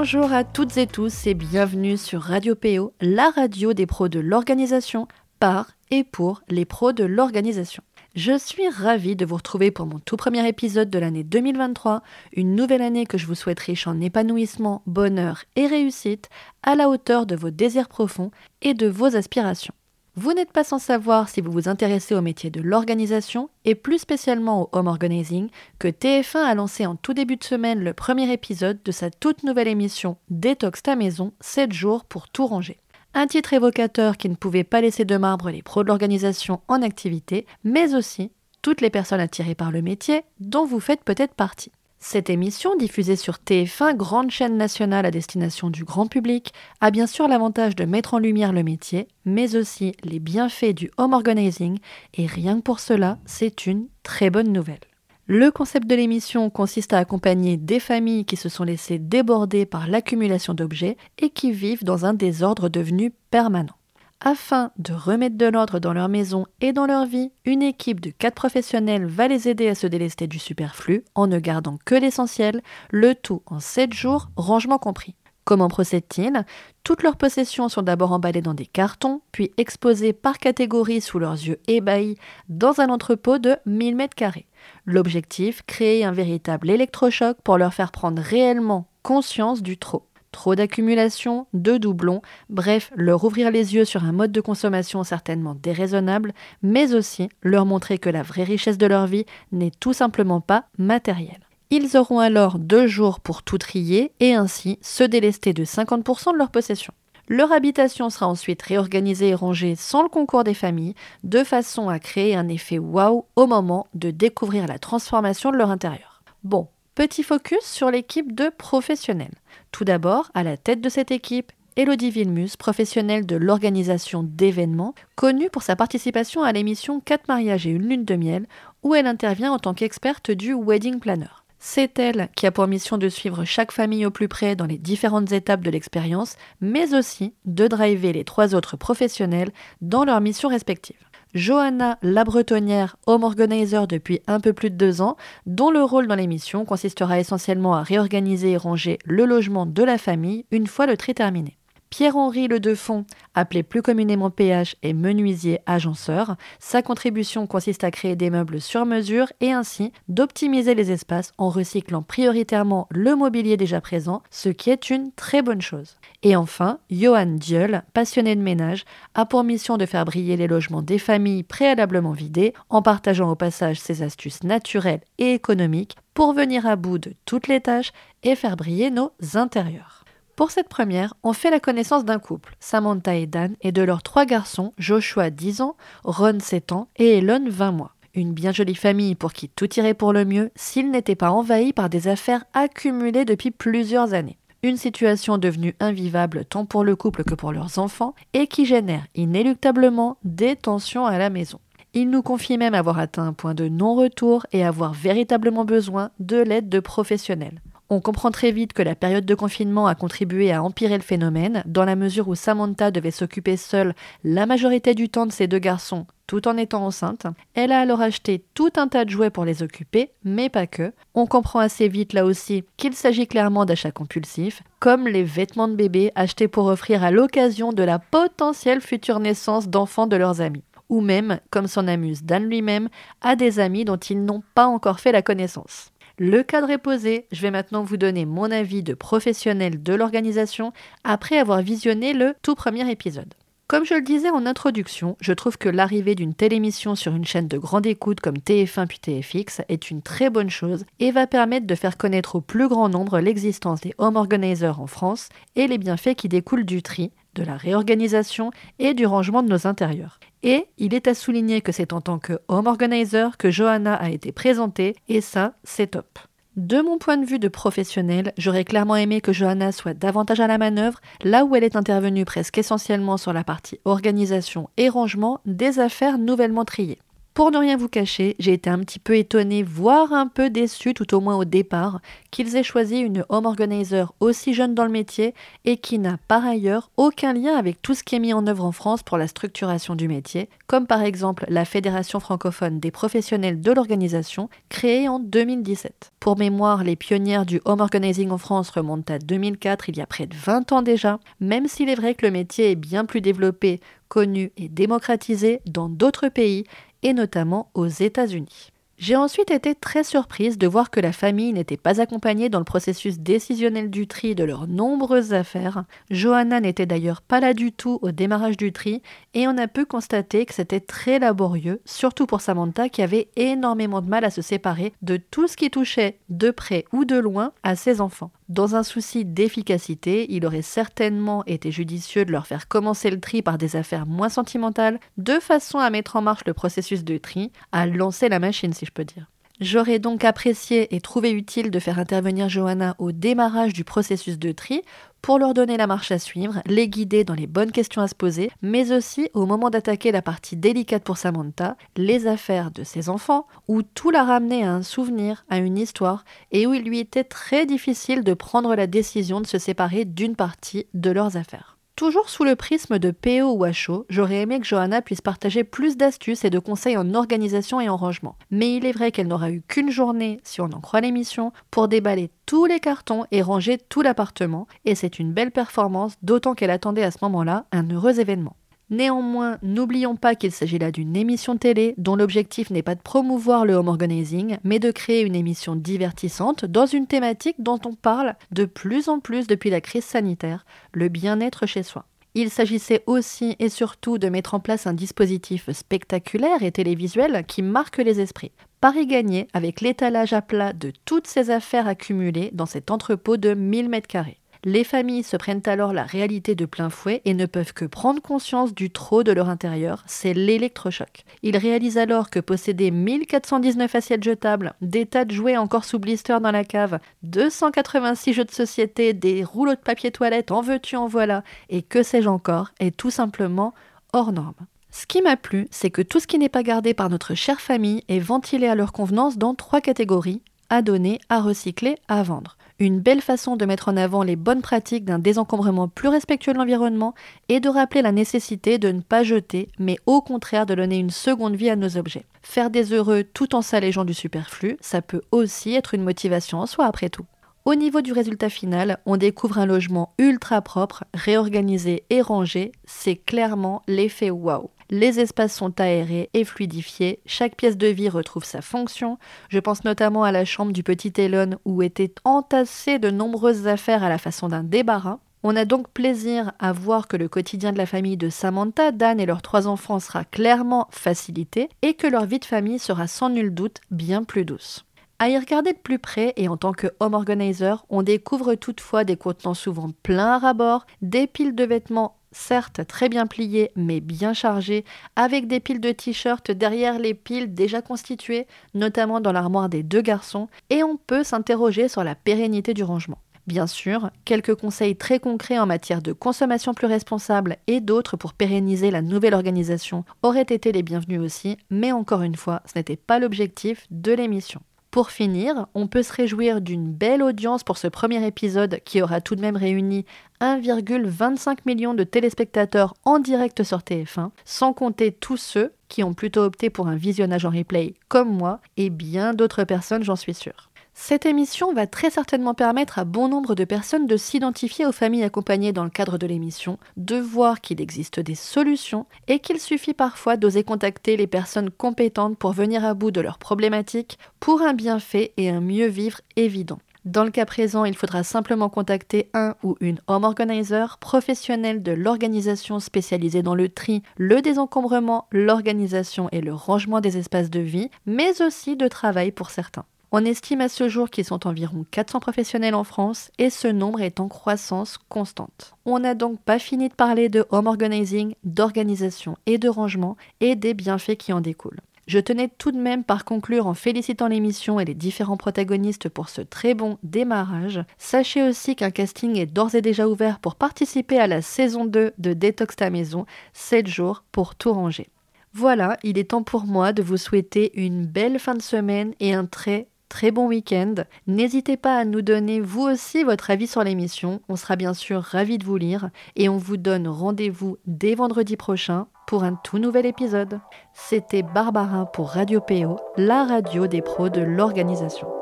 Bonjour à toutes et tous et bienvenue sur Radio PO, la radio des pros de l'organisation, par et pour les pros de l'organisation. Je suis ravie de vous retrouver pour mon tout premier épisode de l'année 2023, une nouvelle année que je vous souhaite riche en épanouissement, bonheur et réussite, à la hauteur de vos désirs profonds et de vos aspirations. Vous n'êtes pas sans savoir si vous vous intéressez au métier de l'organisation et plus spécialement au home organizing que TF1 a lancé en tout début de semaine le premier épisode de sa toute nouvelle émission Détox ta maison, 7 jours pour tout ranger. Un titre évocateur qui ne pouvait pas laisser de marbre les pros de l'organisation en activité, mais aussi toutes les personnes attirées par le métier dont vous faites peut-être partie. Cette émission, diffusée sur TF1, grande chaîne nationale à destination du grand public, a bien sûr l'avantage de mettre en lumière le métier, mais aussi les bienfaits du home organizing, et rien que pour cela, c'est une très bonne nouvelle. Le concept de l'émission consiste à accompagner des familles qui se sont laissées déborder par l'accumulation d'objets et qui vivent dans un désordre devenu permanent. Afin de remettre de l'ordre dans leur maison et dans leur vie, une équipe de quatre professionnels va les aider à se délester du superflu en ne gardant que l'essentiel, le tout en 7 jours, rangement compris. Comment procèdent-ils Toutes leurs possessions sont d'abord emballées dans des cartons, puis exposées par catégorie sous leurs yeux ébahis dans un entrepôt de 1000 m2. L'objectif, créer un véritable électrochoc pour leur faire prendre réellement conscience du trop trop d'accumulation, de doublons, bref, leur ouvrir les yeux sur un mode de consommation certainement déraisonnable, mais aussi leur montrer que la vraie richesse de leur vie n'est tout simplement pas matérielle. Ils auront alors deux jours pour tout trier et ainsi se délester de 50% de leur possession. Leur habitation sera ensuite réorganisée et rangée sans le concours des familles, de façon à créer un effet waouh au moment de découvrir la transformation de leur intérieur. Bon, Petit focus sur l'équipe de professionnels. Tout d'abord, à la tête de cette équipe, Elodie Vilmus, professionnelle de l'organisation d'événements, connue pour sa participation à l'émission 4 mariages et une lune de miel, où elle intervient en tant qu'experte du wedding planner. C'est elle qui a pour mission de suivre chaque famille au plus près dans les différentes étapes de l'expérience, mais aussi de driver les trois autres professionnels dans leurs missions respectives. Johanna la Bretonnière, home organizer depuis un peu plus de deux ans, dont le rôle dans l'émission consistera essentiellement à réorganiser et ranger le logement de la famille une fois le tri terminé. Pierre-Henri Le Defond, appelé plus communément PH, est menuisier agenceur. Sa contribution consiste à créer des meubles sur mesure et ainsi d'optimiser les espaces en recyclant prioritairement le mobilier déjà présent, ce qui est une très bonne chose. Et enfin, Johan Dieul, passionné de ménage, a pour mission de faire briller les logements des familles préalablement vidées en partageant au passage ses astuces naturelles et économiques pour venir à bout de toutes les tâches et faire briller nos intérieurs. Pour cette première, on fait la connaissance d'un couple, Samantha et Dan, et de leurs trois garçons, Joshua 10 ans, Ron 7 ans et Elon 20 mois. Une bien jolie famille pour qui tout irait pour le mieux s'ils n'étaient pas envahis par des affaires accumulées depuis plusieurs années. Une situation devenue invivable tant pour le couple que pour leurs enfants et qui génère inéluctablement des tensions à la maison. Ils nous confient même avoir atteint un point de non-retour et avoir véritablement besoin de l'aide de professionnels. On comprend très vite que la période de confinement a contribué à empirer le phénomène, dans la mesure où Samantha devait s'occuper seule la majorité du temps de ses deux garçons, tout en étant enceinte. Elle a alors acheté tout un tas de jouets pour les occuper, mais pas que. On comprend assez vite là aussi qu'il s'agit clairement d'achats compulsifs, comme les vêtements de bébé achetés pour offrir à l'occasion de la potentielle future naissance d'enfants de leurs amis ou même, comme s'en amuse Dan lui-même, à des amis dont ils n'ont pas encore fait la connaissance. Le cadre est posé, je vais maintenant vous donner mon avis de professionnel de l'organisation après avoir visionné le tout premier épisode. Comme je le disais en introduction, je trouve que l'arrivée d'une telle émission sur une chaîne de grande écoute comme TF1 puis TFX est une très bonne chose et va permettre de faire connaître au plus grand nombre l'existence des home organizers en France et les bienfaits qui découlent du tri, de la réorganisation et du rangement de nos intérieurs. Et il est à souligner que c'est en tant que home organizer que Johanna a été présentée, et ça, c'est top. De mon point de vue de professionnel, j'aurais clairement aimé que Johanna soit davantage à la manœuvre, là où elle est intervenue presque essentiellement sur la partie organisation et rangement des affaires nouvellement triées. Pour ne rien vous cacher, j'ai été un petit peu étonnée, voire un peu déçue, tout au moins au départ, qu'ils aient choisi une home organizer aussi jeune dans le métier et qui n'a par ailleurs aucun lien avec tout ce qui est mis en œuvre en France pour la structuration du métier, comme par exemple la Fédération francophone des professionnels de l'organisation, créée en 2017. Pour mémoire, les pionnières du home organizing en France remontent à 2004, il y a près de 20 ans déjà, même s'il est vrai que le métier est bien plus développé, connu et démocratisé dans d'autres pays et notamment aux États-Unis. J'ai ensuite été très surprise de voir que la famille n'était pas accompagnée dans le processus décisionnel du tri de leurs nombreuses affaires. Johanna n'était d'ailleurs pas là du tout au démarrage du tri et on a pu constater que c'était très laborieux, surtout pour Samantha qui avait énormément de mal à se séparer de tout ce qui touchait de près ou de loin à ses enfants. Dans un souci d'efficacité, il aurait certainement été judicieux de leur faire commencer le tri par des affaires moins sentimentales, de façon à mettre en marche le processus de tri, à lancer la machine si je peux dire. J'aurais donc apprécié et trouvé utile de faire intervenir Johanna au démarrage du processus de tri pour leur donner la marche à suivre, les guider dans les bonnes questions à se poser, mais aussi au moment d'attaquer la partie délicate pour Samantha, les affaires de ses enfants, où tout la ramenait à un souvenir, à une histoire, et où il lui était très difficile de prendre la décision de se séparer d'une partie de leurs affaires. Toujours sous le prisme de PO ou HO, j'aurais aimé que Johanna puisse partager plus d'astuces et de conseils en organisation et en rangement. Mais il est vrai qu'elle n'aura eu qu'une journée, si on en croit l'émission, pour déballer tous les cartons et ranger tout l'appartement, et c'est une belle performance, d'autant qu'elle attendait à ce moment-là un heureux événement. Néanmoins, n'oublions pas qu'il s'agit là d'une émission télé dont l'objectif n'est pas de promouvoir le home organizing, mais de créer une émission divertissante dans une thématique dont on parle de plus en plus depuis la crise sanitaire, le bien-être chez soi. Il s'agissait aussi et surtout de mettre en place un dispositif spectaculaire et télévisuel qui marque les esprits. Paris gagné avec l'étalage à plat de toutes ces affaires accumulées dans cet entrepôt de 1000 m2. Les familles se prennent alors la réalité de plein fouet et ne peuvent que prendre conscience du trop de leur intérieur, c'est l'électrochoc. Ils réalisent alors que posséder 1419 assiettes jetables, des tas de jouets encore sous blister dans la cave, 286 jeux de société, des rouleaux de papier toilette, en veux-tu, en voilà, et que sais-je encore, est tout simplement hors norme. Ce qui m'a plu, c'est que tout ce qui n'est pas gardé par notre chère famille est ventilé à leur convenance dans trois catégories à donner, à recycler, à vendre une belle façon de mettre en avant les bonnes pratiques d'un désencombrement plus respectueux de l'environnement et de rappeler la nécessité de ne pas jeter, mais au contraire de donner une seconde vie à nos objets. Faire des heureux tout en s'allégeant du superflu, ça peut aussi être une motivation en soi après tout. Au niveau du résultat final, on découvre un logement ultra propre, réorganisé et rangé, c'est clairement l'effet waouh les espaces sont aérés et fluidifiés, chaque pièce de vie retrouve sa fonction. Je pense notamment à la chambre du petit Elon où étaient entassées de nombreuses affaires à la façon d'un débarras. On a donc plaisir à voir que le quotidien de la famille de Samantha, Dan et leurs trois enfants sera clairement facilité et que leur vie de famille sera sans nul doute bien plus douce. À y regarder de plus près et en tant que home organizer, on découvre toutefois des contenants souvent pleins à rabord, des piles de vêtements certes très bien pliés mais bien chargés, avec des piles de t-shirts derrière les piles déjà constituées, notamment dans l'armoire des deux garçons, et on peut s'interroger sur la pérennité du rangement. Bien sûr, quelques conseils très concrets en matière de consommation plus responsable et d'autres pour pérenniser la nouvelle organisation auraient été les bienvenus aussi, mais encore une fois, ce n'était pas l'objectif de l'émission. Pour finir, on peut se réjouir d'une belle audience pour ce premier épisode qui aura tout de même réuni 1,25 million de téléspectateurs en direct sur TF1, sans compter tous ceux qui ont plutôt opté pour un visionnage en replay comme moi et bien d'autres personnes, j'en suis sûre. Cette émission va très certainement permettre à bon nombre de personnes de s'identifier aux familles accompagnées dans le cadre de l'émission, de voir qu'il existe des solutions et qu'il suffit parfois d'oser contacter les personnes compétentes pour venir à bout de leurs problématiques pour un bienfait et un mieux vivre évident. Dans le cas présent, il faudra simplement contacter un ou une home organizer professionnel de l'organisation spécialisée dans le tri, le désencombrement, l'organisation et le rangement des espaces de vie, mais aussi de travail pour certains. On estime à ce jour qu'ils sont environ 400 professionnels en France et ce nombre est en croissance constante. On n'a donc pas fini de parler de home organizing, d'organisation et de rangement et des bienfaits qui en découlent. Je tenais tout de même par conclure en félicitant l'émission et les différents protagonistes pour ce très bon démarrage. Sachez aussi qu'un casting est d'ores et déjà ouvert pour participer à la saison 2 de Détox ta maison, 7 jours pour tout ranger. Voilà, il est temps pour moi de vous souhaiter une belle fin de semaine et un très très bon week-end. N'hésitez pas à nous donner vous aussi votre avis sur l'émission. On sera bien sûr ravis de vous lire et on vous donne rendez-vous dès vendredi prochain pour un tout nouvel épisode. C'était Barbara pour Radio PO, la radio des pros de l'organisation.